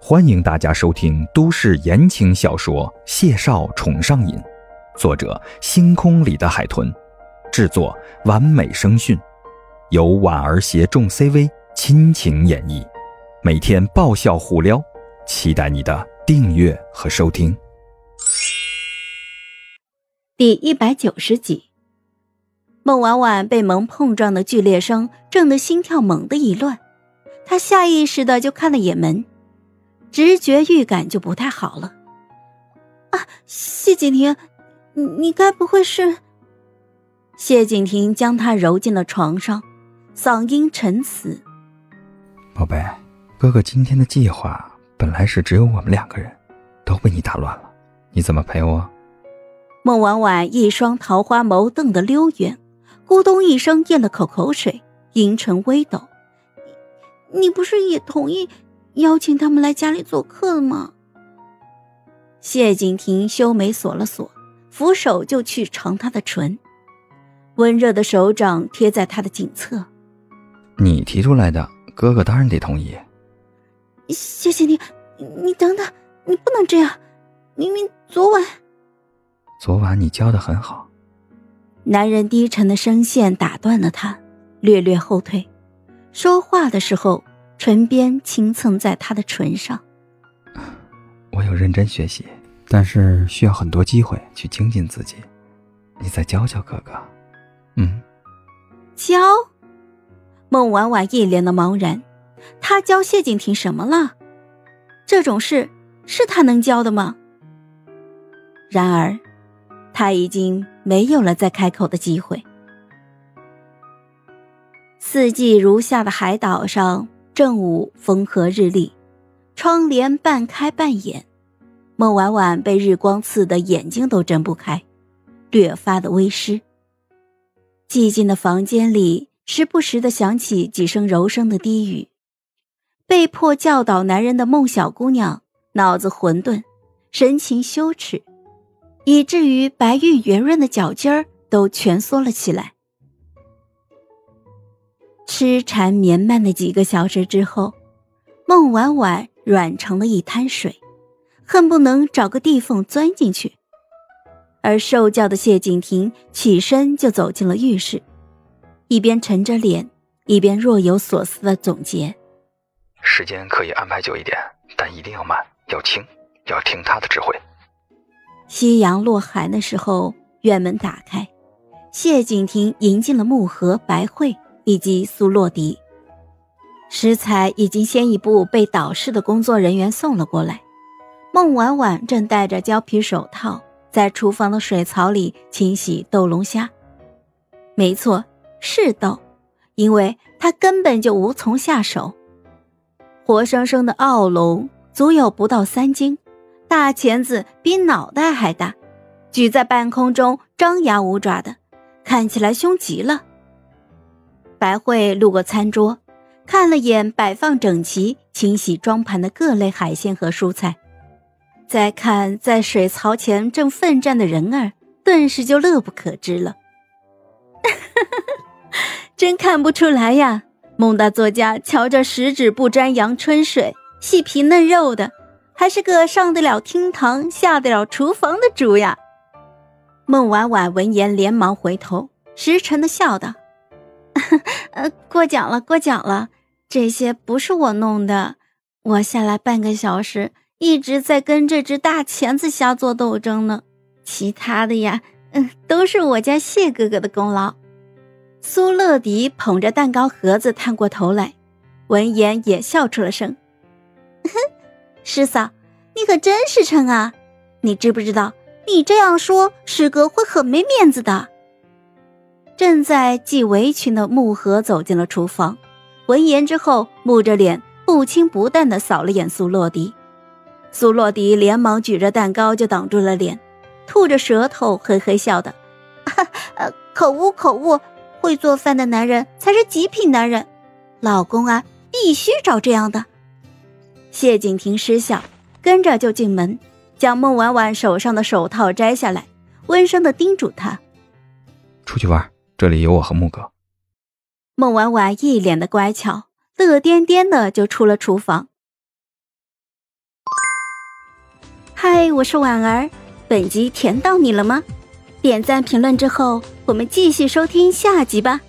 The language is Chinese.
欢迎大家收听都市言情小说《谢少宠上瘾》，作者：星空里的海豚，制作：完美声讯，由婉儿携众 CV 亲情演绎，每天爆笑互撩，期待你的订阅和收听。第一百九十集，孟婉婉被门碰撞的剧烈声震得心跳猛地一乱，她下意识的就看了眼门。直觉预感就不太好了，啊！谢景亭，你你该不会是？谢景亭将她揉进了床上，嗓音沉死：“宝贝，哥哥今天的计划本来是只有我们两个人，都被你打乱了，你怎么陪我？”孟婉婉一双桃花眸瞪得溜圆，咕咚一声咽了口口水，阴沉微抖：“你你不是也同意？”邀请他们来家里做客吗？谢景亭修眉锁了锁，扶手就去尝他的唇，温热的手掌贴在他的颈侧。你提出来的，哥哥当然得同意。谢谢你，你等等，你不能这样。明明昨晚，昨晚你教的很好。男人低沉的声线打断了他，略略后退，说话的时候。唇边轻蹭在他的唇上，我有认真学习，但是需要很多机会去精进自己。你再教教哥哥，嗯。教？孟婉婉一脸的茫然，他教谢景亭什么了？这种事是他能教的吗？然而，他已经没有了再开口的机会。四季如夏的海岛上。正午风和日丽，窗帘半开半掩，孟婉婉被日光刺得眼睛都睁不开，略发的微湿。寂静的房间里，时不时的响起几声柔声的低语。被迫教导男人的孟小姑娘，脑子混沌，神情羞耻，以至于白玉圆润的脚尖儿都蜷缩了起来。痴缠绵漫的几个小时之后，孟婉婉软成了一滩水，恨不能找个地缝钻进去。而受教的谢景亭起身就走进了浴室，一边沉着脸，一边若有所思的总结：“时间可以安排久一点，但一定要慢，要轻，要听他的指挥。”夕阳落寒的时候，院门打开，谢景亭迎进了木盒、白慧。以及苏洛迪，食材已经先一步被导师的工作人员送了过来。孟婉婉正戴着胶皮手套，在厨房的水槽里清洗斗龙虾。没错，是斗，因为她根本就无从下手。活生生的澳龙足有不到三斤，大钳子比脑袋还大，举在半空中张牙舞爪的，看起来凶极了。白慧路过餐桌，看了眼摆放整齐、清洗装盘的各类海鲜和蔬菜，再看在水槽前正奋战的人儿，顿时就乐不可支了。真看不出来呀，孟大作家瞧着十指不沾阳春水，细皮嫩肉的，还是个上得了厅堂、下得了厨房的主呀。孟婉婉闻言连忙回头，实诚的笑道。呃，过奖了，过奖了，这些不是我弄的，我下来半个小时，一直在跟这只大钳子虾做斗争呢。其他的呀，嗯，都是我家谢哥哥的功劳。苏乐迪捧着蛋糕盒子探过头来，闻言也笑出了声。哼，师嫂，你可真是诚啊！你知不知道，你这样说，师哥会很没面子的。正在系围裙的木盒走进了厨房，闻言之后，木着脸，不轻不淡地扫了眼苏洛迪。苏洛迪连忙举着蛋糕就挡住了脸，吐着舌头，嘿嘿笑的：“ 呃，口误口误，会做饭的男人才是极品男人，老公啊，必须找这样的。”谢景亭失笑，跟着就进门，将孟婉婉手上的手套摘下来，温声的叮嘱她：“出去玩。”这里有我和木哥。孟婉婉一脸的乖巧，乐颠颠的就出了厨房。嗨，我是婉儿，本集甜到你了吗？点赞评论之后，我们继续收听下集吧。